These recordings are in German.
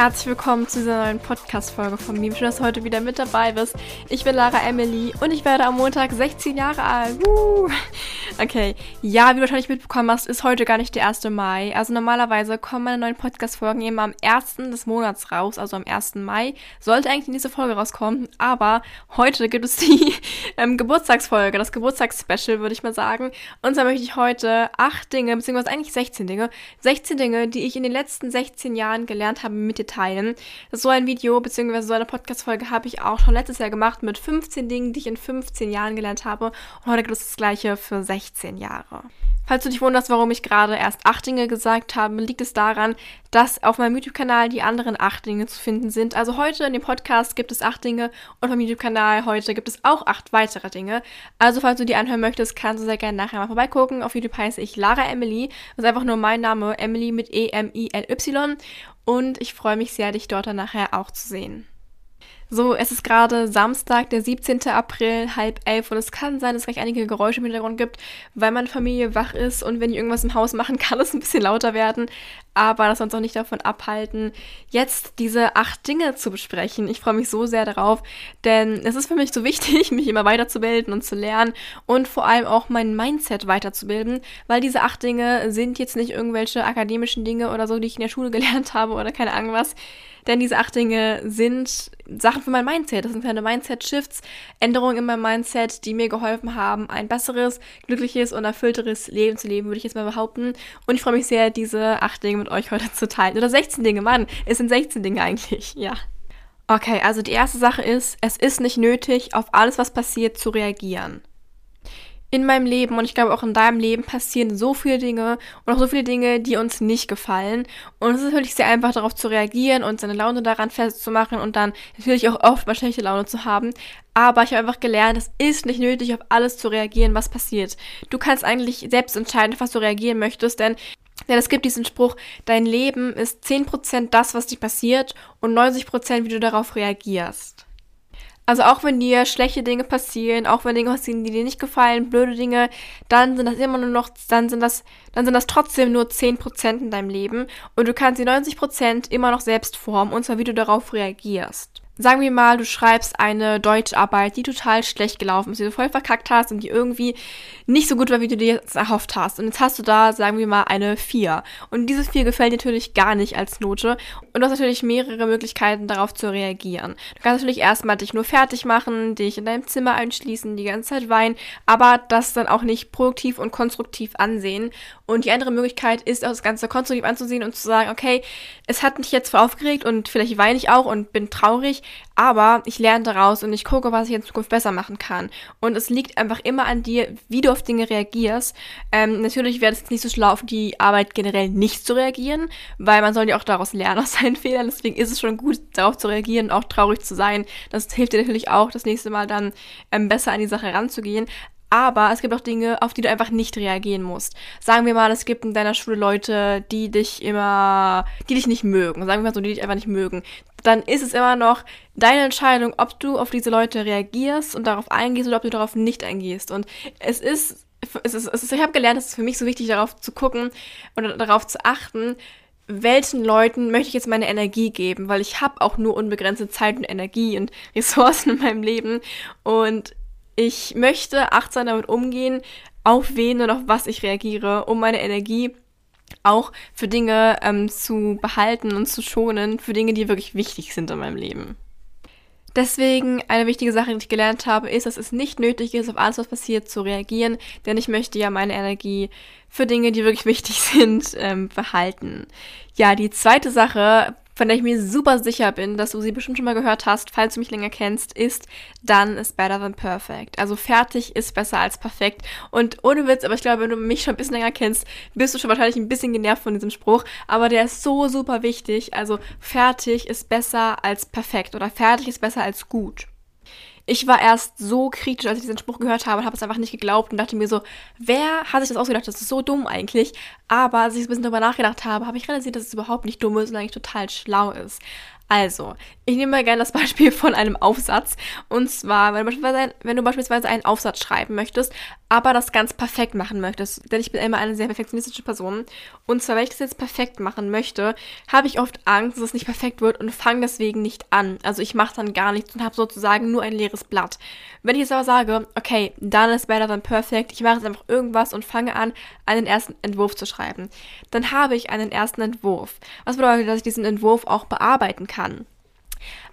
Herzlich willkommen zu dieser neuen Podcast-Folge von mir. Schön, dass du heute wieder mit dabei bist. Ich bin Lara Emily und ich werde am Montag 16 Jahre alt. Uh. Okay, ja, wie du wahrscheinlich mitbekommen hast, ist heute gar nicht der 1. Mai. Also normalerweise kommen meine neuen Podcast-Folgen immer am 1. des Monats raus, also am 1. Mai. Sollte eigentlich diese Folge rauskommen, aber heute gibt es die ähm, Geburtstagsfolge, das Geburtstagsspecial, würde ich mal sagen. Und zwar möchte ich heute acht Dinge, beziehungsweise eigentlich 16 Dinge, 16 Dinge, die ich in den letzten 16 Jahren gelernt habe, mit dir teilen. So ein Video bzw. so eine Podcast-Folge habe ich auch schon letztes Jahr gemacht mit 15 Dingen, die ich in 15 Jahren gelernt habe. Und heute gibt es das gleiche für 16 Jahre. Falls du dich wunderst, warum ich gerade erst acht Dinge gesagt habe, liegt es daran, dass auf meinem YouTube-Kanal die anderen acht Dinge zu finden sind. Also heute in dem Podcast gibt es acht Dinge und auf meinem YouTube-Kanal heute gibt es auch acht weitere Dinge. Also falls du die anhören möchtest, kannst du sehr gerne nachher mal vorbeigucken. Auf YouTube heiße ich Lara Emily. Das ist einfach nur mein Name, Emily mit E-M-I-L-Y. Und ich freue mich sehr, dich dort dann nachher auch zu sehen. So, es ist gerade Samstag, der 17. April, halb elf und es kann sein, dass es gleich einige Geräusche im Hintergrund gibt, weil meine Familie wach ist und wenn ich irgendwas im Haus machen, kann es ein bisschen lauter werden. Aber das soll uns auch nicht davon abhalten, jetzt diese acht Dinge zu besprechen. Ich freue mich so sehr darauf, denn es ist für mich so wichtig, mich immer weiterzubilden und zu lernen und vor allem auch mein Mindset weiterzubilden, weil diese acht Dinge sind jetzt nicht irgendwelche akademischen Dinge oder so, die ich in der Schule gelernt habe oder keine Ahnung was denn diese acht Dinge sind Sachen für mein Mindset. Das sind kleine Mindset-Shifts, Änderungen in meinem Mindset, die mir geholfen haben, ein besseres, glückliches und erfüllteres Leben zu leben, würde ich jetzt mal behaupten. Und ich freue mich sehr, diese acht Dinge mit euch heute zu teilen. Oder 16 Dinge, Mann, es sind 16 Dinge eigentlich, ja. Okay, also die erste Sache ist, es ist nicht nötig, auf alles, was passiert, zu reagieren in meinem Leben und ich glaube auch in deinem Leben passieren so viele Dinge und auch so viele Dinge, die uns nicht gefallen. Und es ist natürlich sehr einfach darauf zu reagieren und seine Laune daran festzumachen und dann natürlich auch oft mal schlechte Laune zu haben. Aber ich habe einfach gelernt, es ist nicht nötig, auf alles zu reagieren, was passiert. Du kannst eigentlich selbst entscheiden, auf was du reagieren möchtest, denn denn es gibt diesen Spruch, dein Leben ist 10% das, was dir passiert und 90% wie du darauf reagierst. Also auch wenn dir schlechte Dinge passieren, auch wenn Dinge passieren, die dir nicht gefallen, blöde Dinge, dann sind das immer nur noch, dann sind das, dann sind das trotzdem nur 10% in deinem Leben und du kannst die 90% immer noch selbst formen und zwar wie du darauf reagierst sagen wir mal, du schreibst eine Deutscharbeit, die total schlecht gelaufen ist, die du voll verkackt hast und die irgendwie nicht so gut war, wie du dir jetzt erhofft hast. Und jetzt hast du da, sagen wir mal, eine 4. Und diese 4 gefällt dir natürlich gar nicht als Note. Und du hast natürlich mehrere Möglichkeiten, darauf zu reagieren. Du kannst natürlich erstmal dich nur fertig machen, dich in deinem Zimmer einschließen, die ganze Zeit weinen, aber das dann auch nicht produktiv und konstruktiv ansehen. Und die andere Möglichkeit ist, auch das Ganze konstruktiv anzusehen und zu sagen, okay, es hat mich jetzt voll aufgeregt und vielleicht weine ich auch und bin traurig, aber ich lerne daraus und ich gucke, was ich in Zukunft besser machen kann. Und es liegt einfach immer an dir, wie du auf Dinge reagierst. Ähm, natürlich wäre es nicht so schlau, auf die Arbeit generell nicht zu reagieren, weil man soll ja auch daraus lernen, aus seinen Fehlern. Deswegen ist es schon gut, darauf zu reagieren auch traurig zu sein. Das hilft dir natürlich auch, das nächste Mal dann ähm, besser an die Sache ranzugehen. Aber es gibt auch Dinge, auf die du einfach nicht reagieren musst. Sagen wir mal, es gibt in deiner Schule Leute, die dich immer, die dich nicht mögen. Sagen wir mal so, die dich einfach nicht mögen. Dann ist es immer noch deine Entscheidung, ob du auf diese Leute reagierst und darauf eingehst oder ob du darauf nicht eingehst. Und es ist, es ist, es ist ich habe gelernt, es ist für mich so wichtig, darauf zu gucken oder darauf zu achten, welchen Leuten möchte ich jetzt meine Energie geben, weil ich habe auch nur unbegrenzte Zeit und Energie und Ressourcen in meinem Leben und ich möchte achtsam damit umgehen, auf wen und auf was ich reagiere, um meine Energie auch für Dinge ähm, zu behalten und zu schonen, für Dinge, die wirklich wichtig sind in meinem Leben. Deswegen eine wichtige Sache, die ich gelernt habe, ist, dass es nicht nötig ist, auf alles, was passiert, zu reagieren, denn ich möchte ja meine Energie für Dinge, die wirklich wichtig sind, ähm, behalten. Ja, die zweite Sache, von der ich mir super sicher bin, dass du sie bestimmt schon mal gehört hast, falls du mich länger kennst, ist Done is better than perfect. Also fertig ist besser als perfekt. Und ohne Witz, aber ich glaube, wenn du mich schon ein bisschen länger kennst, bist du schon wahrscheinlich ein bisschen genervt von diesem Spruch. Aber der ist so super wichtig. Also fertig ist besser als perfekt oder fertig ist besser als gut. Ich war erst so kritisch, als ich diesen Spruch gehört habe und habe es einfach nicht geglaubt und dachte mir so, wer hat sich das ausgedacht? Das ist so dumm eigentlich. Aber als ich ein bisschen darüber nachgedacht habe, habe ich realisiert, dass es überhaupt nicht dumm ist und eigentlich total schlau ist. Also, ich nehme mal gerne das Beispiel von einem Aufsatz. Und zwar, wenn du, wenn du beispielsweise einen Aufsatz schreiben möchtest, aber das ganz perfekt machen möchtest. Denn ich bin immer eine sehr perfektionistische Person. Und zwar, wenn ich das jetzt perfekt machen möchte, habe ich oft Angst, dass es nicht perfekt wird und fange deswegen nicht an. Also ich mache dann gar nichts und habe sozusagen nur ein leeres Blatt. Wenn ich jetzt aber sage, okay, dann ist better than perfect, ich mache jetzt einfach irgendwas und fange an, einen ersten Entwurf zu schreiben, dann habe ich einen ersten Entwurf. Was bedeutet, dass ich diesen Entwurf auch bearbeiten kann.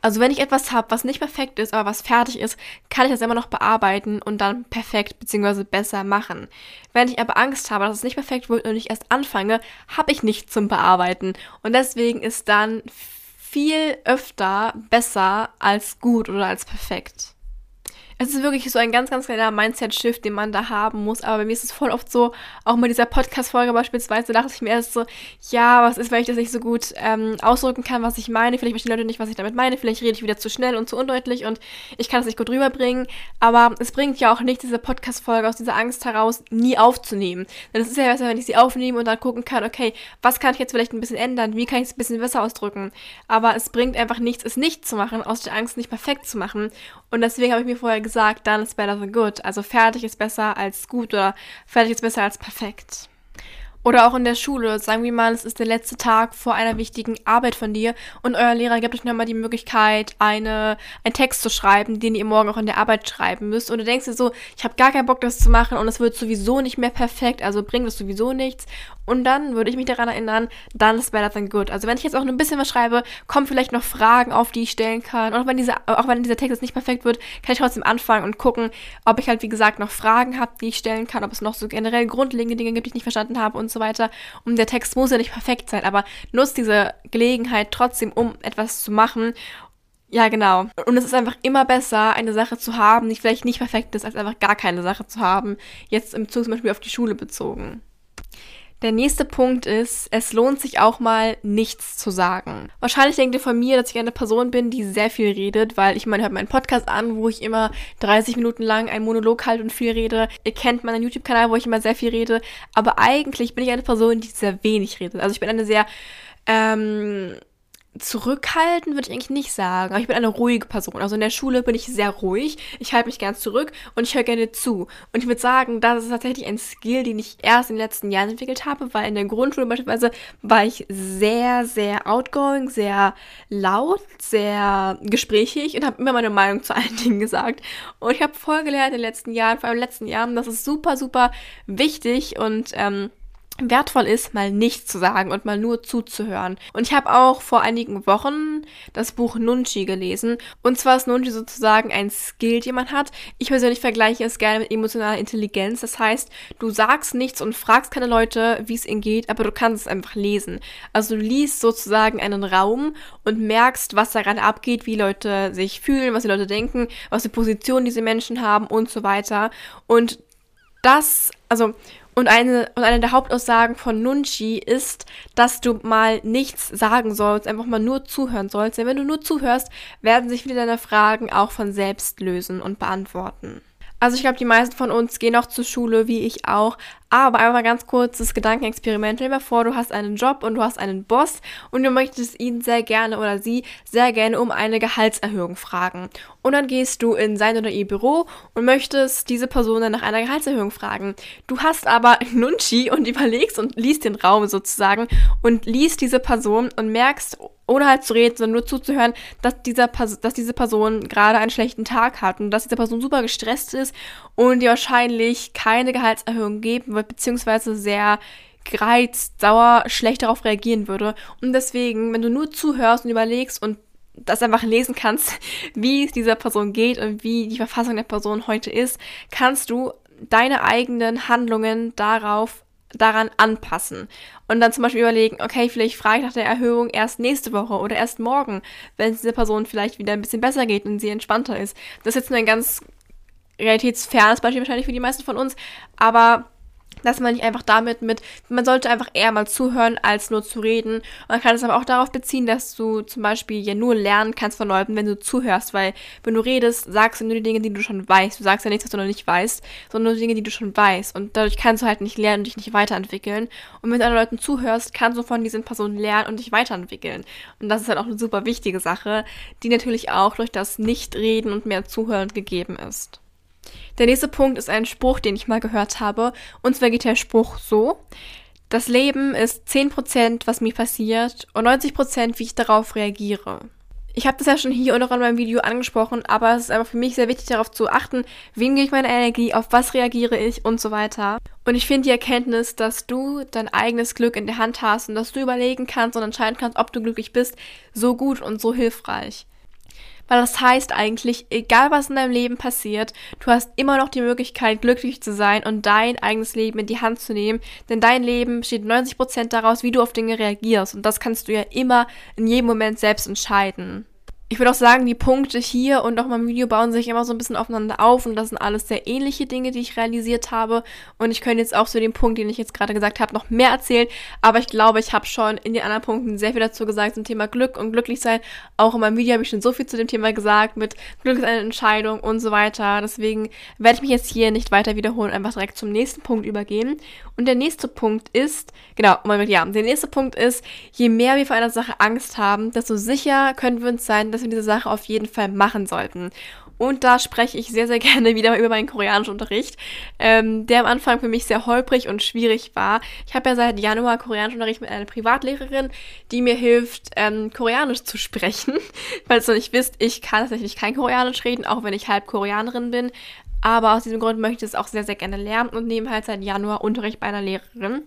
Also wenn ich etwas habe, was nicht perfekt ist, aber was fertig ist, kann ich das immer noch bearbeiten und dann perfekt bzw. besser machen. Wenn ich aber Angst habe, dass es nicht perfekt wird und ich erst anfange, habe ich nichts zum Bearbeiten. Und deswegen ist dann viel öfter besser als gut oder als perfekt es ist wirklich so ein ganz, ganz kleiner Mindset-Shift, den man da haben muss. Aber bei mir ist es voll oft so, auch mit dieser Podcast-Folge beispielsweise, dachte ich mir erst so, ja, was ist, weil ich das nicht so gut ähm, ausdrücken kann, was ich meine. Vielleicht verstehen Leute nicht, was ich damit meine. Vielleicht rede ich wieder zu schnell und zu undeutlich und ich kann es nicht gut rüberbringen. Aber es bringt ja auch nicht, diese Podcast-Folge aus dieser Angst heraus nie aufzunehmen. Denn es ist ja besser, wenn ich sie aufnehme und dann gucken kann, okay, was kann ich jetzt vielleicht ein bisschen ändern? Wie kann ich es ein bisschen besser ausdrücken? Aber es bringt einfach nichts, es nicht zu machen, aus der Angst nicht perfekt zu machen. Und deswegen habe ich mir vorher gesagt, done is better than good. Also fertig ist besser als gut oder fertig ist besser als perfekt. Oder auch in der Schule. Sagen wir mal, es ist der letzte Tag vor einer wichtigen Arbeit von dir und euer Lehrer gibt euch nochmal die Möglichkeit, eine, einen Text zu schreiben, den ihr morgen auch in der Arbeit schreiben müsst. Und du denkst dir so, ich habe gar keinen Bock, das zu machen und es wird sowieso nicht mehr perfekt, also bringt es sowieso nichts. Und dann würde ich mich daran erinnern, dann ist better than good. Also wenn ich jetzt auch nur ein bisschen was schreibe, kommen vielleicht noch Fragen auf, die ich stellen kann. Und auch wenn dieser, auch wenn dieser Text jetzt nicht perfekt wird, kann ich trotzdem anfangen und gucken, ob ich halt, wie gesagt, noch Fragen habe, die ich stellen kann, ob es noch so generell grundlegende Dinge gibt, die ich nicht verstanden habe und so weiter. Und der Text muss ja nicht perfekt sein, aber nutzt diese Gelegenheit trotzdem, um etwas zu machen. Ja, genau. Und es ist einfach immer besser, eine Sache zu haben, die vielleicht nicht perfekt ist, als einfach gar keine Sache zu haben. Jetzt im Zug zum Beispiel auf die Schule bezogen. Der nächste Punkt ist, es lohnt sich auch mal nichts zu sagen. Wahrscheinlich denkt ihr von mir, dass ich eine Person bin, die sehr viel redet, weil ich meine, hört meinen Podcast an, wo ich immer 30 Minuten lang einen Monolog halte und viel rede. Ihr kennt meinen YouTube-Kanal, wo ich immer sehr viel rede. Aber eigentlich bin ich eine Person, die sehr wenig redet. Also ich bin eine sehr ähm, zurückhaltend würde ich eigentlich nicht sagen, aber ich bin eine ruhige Person. Also in der Schule bin ich sehr ruhig, ich halte mich ganz zurück und ich höre gerne zu. Und ich würde sagen, das ist tatsächlich ein Skill, den ich erst in den letzten Jahren entwickelt habe, weil in der Grundschule beispielsweise war ich sehr, sehr outgoing, sehr laut, sehr gesprächig und habe immer meine Meinung zu allen Dingen gesagt. Und ich habe voll gelernt in den letzten Jahren, vor allem in den letzten Jahren, das ist super, super wichtig und ähm, wertvoll ist, mal nichts zu sagen und mal nur zuzuhören. Und ich habe auch vor einigen Wochen das Buch Nunchi gelesen. Und zwar ist Nunchi sozusagen ein Skill, den man hat. Ich persönlich vergleiche es gerne mit emotionaler Intelligenz. Das heißt, du sagst nichts und fragst keine Leute, wie es ihnen geht, aber du kannst es einfach lesen. Also du liest sozusagen einen Raum und merkst, was da gerade abgeht, wie Leute sich fühlen, was die Leute denken, was für Positionen diese Menschen haben und so weiter. Und das, also und eine, und eine der Hauptaussagen von Nunchi ist, dass du mal nichts sagen sollst, einfach mal nur zuhören sollst. Denn wenn du nur zuhörst, werden sich viele deiner Fragen auch von selbst lösen und beantworten. Also ich glaube, die meisten von uns gehen auch zur Schule, wie ich auch. Aber einmal ganz kurz das Gedankenexperiment. Stell dir mal vor, du hast einen Job und du hast einen Boss und du möchtest ihn sehr gerne oder sie sehr gerne um eine Gehaltserhöhung fragen. Und dann gehst du in sein oder ihr Büro und möchtest diese Person dann nach einer Gehaltserhöhung fragen. Du hast aber Nunchi und überlegst und liest den Raum sozusagen und liest diese Person und merkst, ohne halt zu reden, sondern nur zuzuhören, dass, dieser, dass diese Person gerade einen schlechten Tag hat und dass diese Person super gestresst ist und dir wahrscheinlich keine Gehaltserhöhung geben beziehungsweise sehr gereizt, sauer, schlecht darauf reagieren würde. Und deswegen, wenn du nur zuhörst und überlegst und das einfach lesen kannst, wie es dieser Person geht und wie die Verfassung der Person heute ist, kannst du deine eigenen Handlungen darauf daran anpassen. Und dann zum Beispiel überlegen, okay, vielleicht frage ich nach der Erhöhung erst nächste Woche oder erst morgen, wenn es dieser Person vielleicht wieder ein bisschen besser geht und sie entspannter ist. Das ist jetzt nur ein ganz realitätsfernes Beispiel wahrscheinlich für die meisten von uns, aber dass man nicht einfach damit mit, man sollte einfach eher mal zuhören, als nur zu reden. Man kann es aber auch darauf beziehen, dass du zum Beispiel ja nur lernen kannst von Leuten, wenn du zuhörst, weil wenn du redest, sagst du nur die Dinge, die du schon weißt. Du sagst ja nichts, was du noch nicht weißt, sondern nur die Dinge, die du schon weißt. Und dadurch kannst du halt nicht lernen und dich nicht weiterentwickeln. Und wenn du anderen Leuten zuhörst, kannst du von diesen Personen lernen und dich weiterentwickeln. Und das ist halt auch eine super wichtige Sache, die natürlich auch durch das Nicht-Reden und mehr Zuhören gegeben ist. Der nächste Punkt ist ein Spruch, den ich mal gehört habe. Und zwar geht der Spruch so. Das Leben ist 10%, was mir passiert und 90%, wie ich darauf reagiere. Ich habe das ja schon hier und auch in meinem Video angesprochen, aber es ist einfach für mich sehr wichtig darauf zu achten, wem gebe ich meine Energie, auf was reagiere ich und so weiter. Und ich finde die Erkenntnis, dass du dein eigenes Glück in der Hand hast und dass du überlegen kannst und entscheiden kannst, ob du glücklich bist, so gut und so hilfreich. Weil das heißt eigentlich, egal was in deinem Leben passiert, du hast immer noch die Möglichkeit, glücklich zu sein und dein eigenes Leben in die Hand zu nehmen. Denn dein Leben besteht 90% daraus, wie du auf Dinge reagierst. Und das kannst du ja immer in jedem Moment selbst entscheiden ich würde auch sagen, die Punkte hier und auch mein Video bauen sich immer so ein bisschen aufeinander auf und das sind alles sehr ähnliche Dinge, die ich realisiert habe. Und ich könnte jetzt auch zu dem Punkt, den ich jetzt gerade gesagt habe, noch mehr erzählen. Aber ich glaube, ich habe schon in den anderen Punkten sehr viel dazu gesagt zum Thema Glück und glücklich sein. Auch in meinem Video habe ich schon so viel zu dem Thema gesagt mit Glück ist eine Entscheidung und so weiter. Deswegen werde ich mich jetzt hier nicht weiter wiederholen, einfach direkt zum nächsten Punkt übergehen. Und der nächste Punkt ist, genau, Moment, ja, der nächste Punkt ist, je mehr wir vor einer Sache Angst haben, desto sicher können wir uns sein, dass wir diese Sache auf jeden Fall machen sollten. Und da spreche ich sehr, sehr gerne wieder über meinen Koreanischunterricht, ähm, der am Anfang für mich sehr holprig und schwierig war. Ich habe ja seit Januar Koreanischunterricht mit einer Privatlehrerin, die mir hilft, ähm, Koreanisch zu sprechen. Falls ihr nicht wisst, ich kann tatsächlich kein Koreanisch reden, auch wenn ich halb Koreanerin bin. Aber aus diesem Grund möchte ich es auch sehr, sehr gerne lernen und nehme halt seit Januar Unterricht bei einer Lehrerin.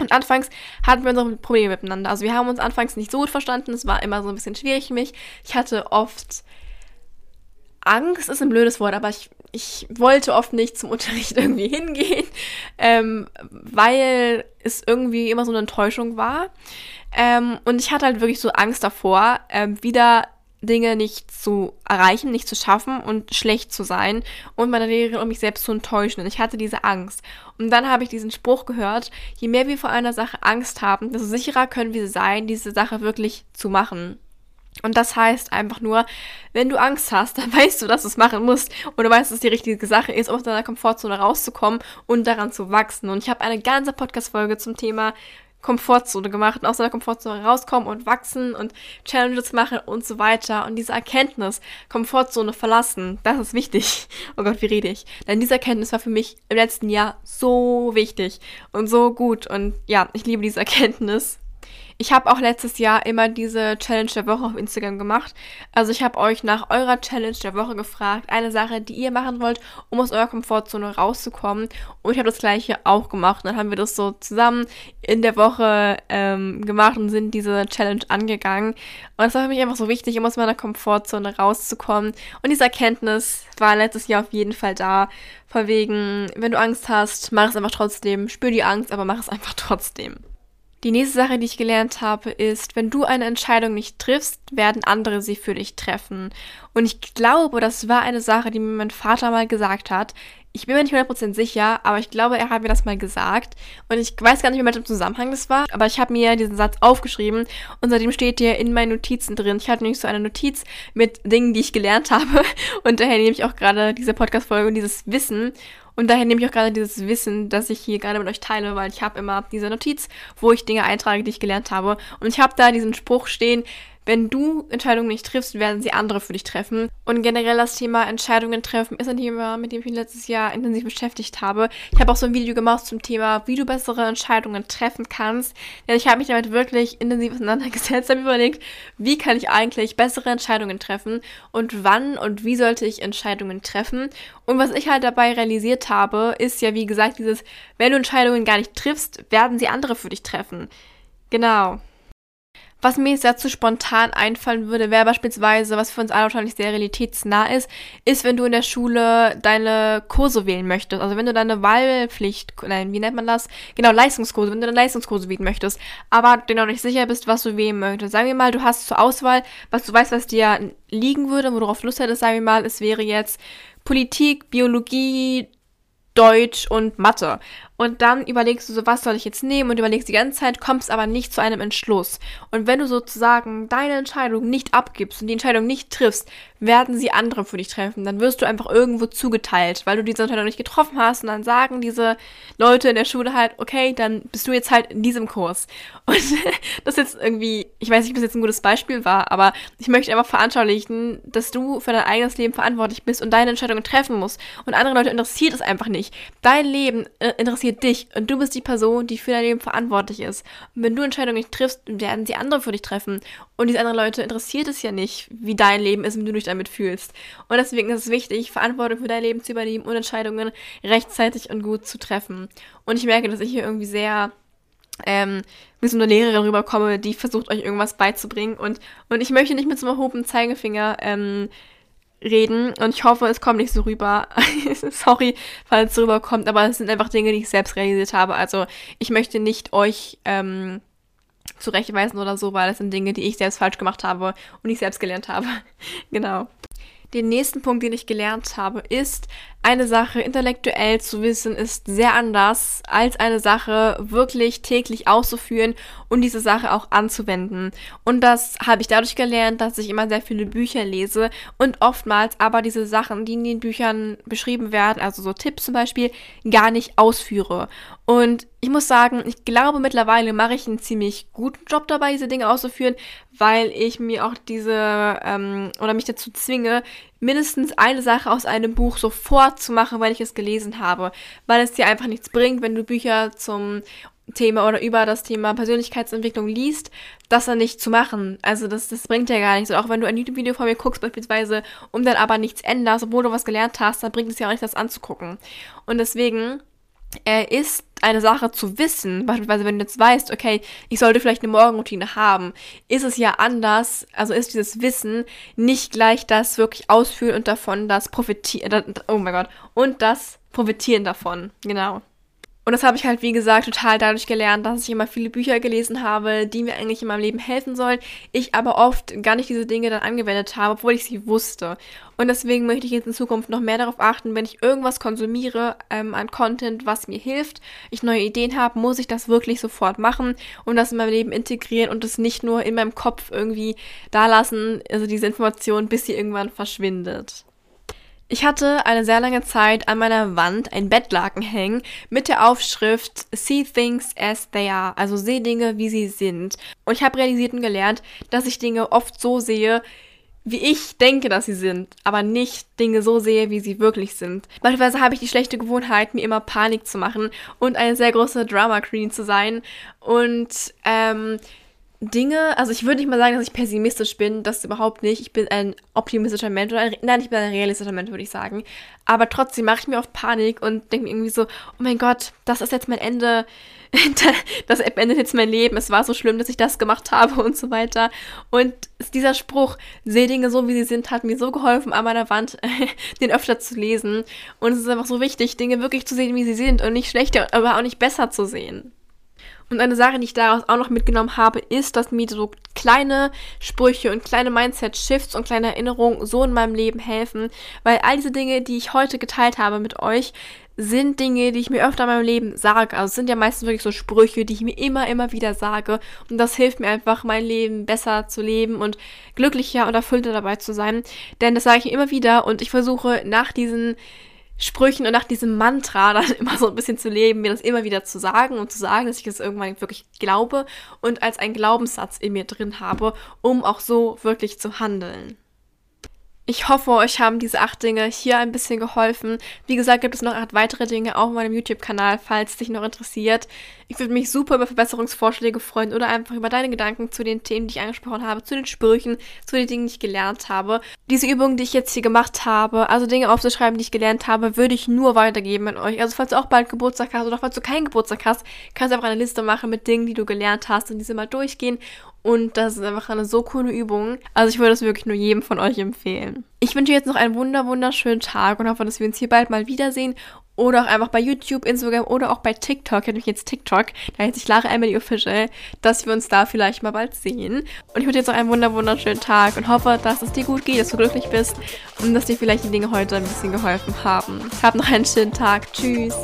Und anfangs hatten wir unsere Probleme miteinander. Also wir haben uns anfangs nicht so gut verstanden. Es war immer so ein bisschen schwierig für mich. Ich hatte oft Angst, ist ein blödes Wort, aber ich, ich wollte oft nicht zum Unterricht irgendwie hingehen, ähm, weil es irgendwie immer so eine Enttäuschung war. Ähm, und ich hatte halt wirklich so Angst davor, ähm, wieder Dinge nicht zu erreichen, nicht zu schaffen und schlecht zu sein und meine Lehrerin und mich selbst zu enttäuschen. Und ich hatte diese Angst. Und dann habe ich diesen Spruch gehört, je mehr wir vor einer Sache Angst haben, desto sicherer können wir sein, diese Sache wirklich zu machen. Und das heißt einfach nur, wenn du Angst hast, dann weißt du, dass du es machen musst und du weißt, dass es die richtige Sache ist, um aus deiner Komfortzone rauszukommen und daran zu wachsen. Und ich habe eine ganze Podcast-Folge zum Thema Komfortzone gemacht und aus seiner Komfortzone rauskommen und wachsen und Challenges machen und so weiter. Und diese Erkenntnis, Komfortzone verlassen, das ist wichtig. Oh Gott, wie rede ich? Denn diese Erkenntnis war für mich im letzten Jahr so wichtig und so gut. Und ja, ich liebe diese Erkenntnis. Ich habe auch letztes Jahr immer diese Challenge der Woche auf Instagram gemacht. Also ich habe euch nach eurer Challenge der Woche gefragt, eine Sache, die ihr machen wollt, um aus eurer Komfortzone rauszukommen. Und ich habe das gleiche auch gemacht. Und dann haben wir das so zusammen in der Woche ähm, gemacht und sind diese Challenge angegangen. Und das war für mich einfach so wichtig, um aus meiner Komfortzone rauszukommen. Und diese Erkenntnis war letztes Jahr auf jeden Fall da. Von wegen, wenn du Angst hast, mach es einfach trotzdem. Spür die Angst, aber mach es einfach trotzdem. Die nächste Sache, die ich gelernt habe, ist, wenn du eine Entscheidung nicht triffst, werden andere sie für dich treffen. Und ich glaube, das war eine Sache, die mir mein Vater mal gesagt hat. Ich bin mir nicht 100% sicher, aber ich glaube, er hat mir das mal gesagt. Und ich weiß gar nicht mehr, mit dem Zusammenhang das war, aber ich habe mir diesen Satz aufgeschrieben und seitdem steht der in meinen Notizen drin. Ich hatte nämlich so eine Notiz mit Dingen, die ich gelernt habe. Und daher nehme ich auch gerade diese Podcast-Folge und dieses Wissen. Und daher nehme ich auch gerade dieses Wissen, das ich hier gerade mit euch teile, weil ich habe immer diese Notiz, wo ich Dinge eintrage, die ich gelernt habe. Und ich habe da diesen Spruch stehen, wenn du Entscheidungen nicht triffst, werden sie andere für dich treffen. Und generell das Thema Entscheidungen treffen ist ein Thema, mit dem ich mich letztes Jahr intensiv beschäftigt habe. Ich habe auch so ein Video gemacht zum Thema, wie du bessere Entscheidungen treffen kannst. Denn ich habe mich damit wirklich intensiv auseinandergesetzt, habe überlegt, wie kann ich eigentlich bessere Entscheidungen treffen und wann und wie sollte ich Entscheidungen treffen. Und was ich halt dabei realisiert habe, ist ja, wie gesagt, dieses, wenn du Entscheidungen gar nicht triffst, werden sie andere für dich treffen. Genau. Was mir jetzt dazu spontan einfallen würde, wäre beispielsweise, was für uns alle wahrscheinlich sehr realitätsnah ist, ist, wenn du in der Schule deine Kurse wählen möchtest. Also wenn du deine Wahlpflicht, nein, wie nennt man das? Genau, Leistungskurse, wenn du deine Leistungskurse wählen möchtest, aber du noch nicht sicher bist, was du wählen möchtest. Sagen wir mal, du hast zur Auswahl, was du weißt, was dir liegen würde, wo du Lust hättest, sagen wir mal, es wäre jetzt Politik, Biologie, Deutsch und Mathe. Und dann überlegst du so, was soll ich jetzt nehmen und überlegst die ganze Zeit, kommst aber nicht zu einem Entschluss. Und wenn du sozusagen deine Entscheidung nicht abgibst und die Entscheidung nicht triffst, werden sie andere für dich treffen. Dann wirst du einfach irgendwo zugeteilt, weil du diese Entscheidung nicht getroffen hast und dann sagen diese Leute in der Schule halt, okay, dann bist du jetzt halt in diesem Kurs. Und das jetzt irgendwie, ich weiß nicht, ob das jetzt ein gutes Beispiel war, aber ich möchte einfach veranschaulichen, dass du für dein eigenes Leben verantwortlich bist und deine Entscheidungen treffen musst. Und andere Leute interessiert es einfach nicht. Dein Leben äh, interessiert dich und du bist die Person, die für dein Leben verantwortlich ist. Und wenn du Entscheidungen nicht triffst, werden sie andere für dich treffen. Und diese anderen Leute interessiert es ja nicht, wie dein Leben ist, wenn du dich damit fühlst. Und deswegen ist es wichtig, Verantwortung für dein Leben zu übernehmen und Entscheidungen rechtzeitig und gut zu treffen. Und ich merke, dass ich hier irgendwie sehr ähm, wie so eine Lehrerin rüberkomme, die versucht euch irgendwas beizubringen. Und, und ich möchte nicht mit so einem erhobenen Zeigefinger ähm, reden und ich hoffe, es kommt nicht so rüber. Sorry, falls es rüberkommt, aber es sind einfach Dinge, die ich selbst realisiert habe. Also ich möchte nicht euch ähm, zurechtweisen oder so, weil es sind Dinge, die ich selbst falsch gemacht habe und ich selbst gelernt habe. genau. Den nächsten Punkt, den ich gelernt habe, ist, eine Sache intellektuell zu wissen, ist sehr anders, als eine Sache wirklich täglich auszuführen und diese Sache auch anzuwenden. Und das habe ich dadurch gelernt, dass ich immer sehr viele Bücher lese und oftmals aber diese Sachen, die in den Büchern beschrieben werden, also so Tipps zum Beispiel, gar nicht ausführe. Und ich muss sagen, ich glaube mittlerweile mache ich einen ziemlich guten Job dabei, diese Dinge auszuführen, weil ich mir auch diese ähm, oder mich dazu zwinge, mindestens eine Sache aus einem Buch sofort zu machen, weil ich es gelesen habe, weil es dir einfach nichts bringt, wenn du Bücher zum Thema oder über das Thema Persönlichkeitsentwicklung liest, das dann nicht zu machen. Also das, das bringt ja gar nichts. Und auch wenn du ein YouTube-Video von mir guckst beispielsweise und dann aber nichts änderst, obwohl du was gelernt hast, dann bringt es ja auch nicht, das anzugucken. Und deswegen äh, ist eine Sache zu wissen, beispielsweise wenn du jetzt weißt, okay, ich sollte vielleicht eine Morgenroutine haben, ist es ja anders, also ist dieses Wissen nicht gleich das wirklich ausführen und davon das Profitieren, oh mein Gott, und das Profitieren davon, genau. Und das habe ich halt, wie gesagt, total dadurch gelernt, dass ich immer viele Bücher gelesen habe, die mir eigentlich in meinem Leben helfen sollen. Ich aber oft gar nicht diese Dinge dann angewendet habe, obwohl ich sie wusste. Und deswegen möchte ich jetzt in Zukunft noch mehr darauf achten, wenn ich irgendwas konsumiere ähm, an Content, was mir hilft, ich neue Ideen habe, muss ich das wirklich sofort machen und das in meinem Leben integrieren und es nicht nur in meinem Kopf irgendwie da lassen, also diese Information, bis sie irgendwann verschwindet. Ich hatte eine sehr lange Zeit an meiner Wand ein Bettlaken hängen mit der Aufschrift See Things as They Are, also sehe Dinge, wie sie sind. Und ich habe realisiert und gelernt, dass ich Dinge oft so sehe, wie ich denke, dass sie sind, aber nicht Dinge so sehe, wie sie wirklich sind. Beispielsweise habe ich die schlechte Gewohnheit, mir immer Panik zu machen und eine sehr große Drama Queen zu sein und ähm, Dinge, also ich würde nicht mal sagen, dass ich pessimistisch bin, das überhaupt nicht. Ich bin ein optimistischer Mensch oder ein, nein, ich bin ein realistischer Mensch, würde ich sagen. Aber trotzdem mache ich mir oft Panik und denke mir irgendwie so, oh mein Gott, das ist jetzt mein Ende, das endet jetzt mein Leben, es war so schlimm, dass ich das gemacht habe und so weiter. Und dieser Spruch, sehe Dinge so, wie sie sind, hat mir so geholfen, an meiner Wand den öfter zu lesen. Und es ist einfach so wichtig, Dinge wirklich zu sehen, wie sie sind und nicht schlechter, aber auch nicht besser zu sehen. Und eine Sache, die ich daraus auch noch mitgenommen habe, ist, dass mir so kleine Sprüche und kleine Mindset-Shifts und kleine Erinnerungen so in meinem Leben helfen, weil all diese Dinge, die ich heute geteilt habe mit euch, sind Dinge, die ich mir öfter in meinem Leben sage. Also sind ja meistens wirklich so Sprüche, die ich mir immer, immer wieder sage. Und das hilft mir einfach, mein Leben besser zu leben und glücklicher und erfüllter dabei zu sein. Denn das sage ich immer wieder und ich versuche nach diesen Sprüchen und nach diesem Mantra dann immer so ein bisschen zu leben, mir das immer wieder zu sagen und zu sagen, dass ich das irgendwann wirklich glaube und als einen Glaubenssatz in mir drin habe, um auch so wirklich zu handeln. Ich hoffe, euch haben diese acht Dinge hier ein bisschen geholfen. Wie gesagt, gibt es noch acht weitere Dinge auf meinem YouTube-Kanal, falls es dich noch interessiert. Ich würde mich super über Verbesserungsvorschläge freuen oder einfach über deine Gedanken zu den Themen, die ich angesprochen habe, zu den Sprüchen, zu den Dingen, die ich gelernt habe. Diese Übungen, die ich jetzt hier gemacht habe, also Dinge aufzuschreiben, die ich gelernt habe, würde ich nur weitergeben an euch. Also falls du auch bald Geburtstag hast oder falls du keinen Geburtstag hast, kannst du einfach eine Liste machen mit Dingen, die du gelernt hast und diese mal durchgehen und das ist einfach eine so coole Übung. Also ich würde es wirklich nur jedem von euch empfehlen. Ich wünsche jetzt noch einen wunder wunderschönen Tag und hoffe, dass wir uns hier bald mal wiedersehen. Oder auch einfach bei YouTube, Instagram oder auch bei TikTok. Ich habe mich jetzt TikTok, da heißt ich Lara Emily Official, dass wir uns da vielleicht mal bald sehen. Und ich wünsche jetzt noch einen wunder wunderschönen Tag und hoffe, dass es dir gut geht, dass du glücklich bist und dass dir vielleicht die Dinge heute ein bisschen geholfen haben. Hab noch einen schönen Tag. Tschüss.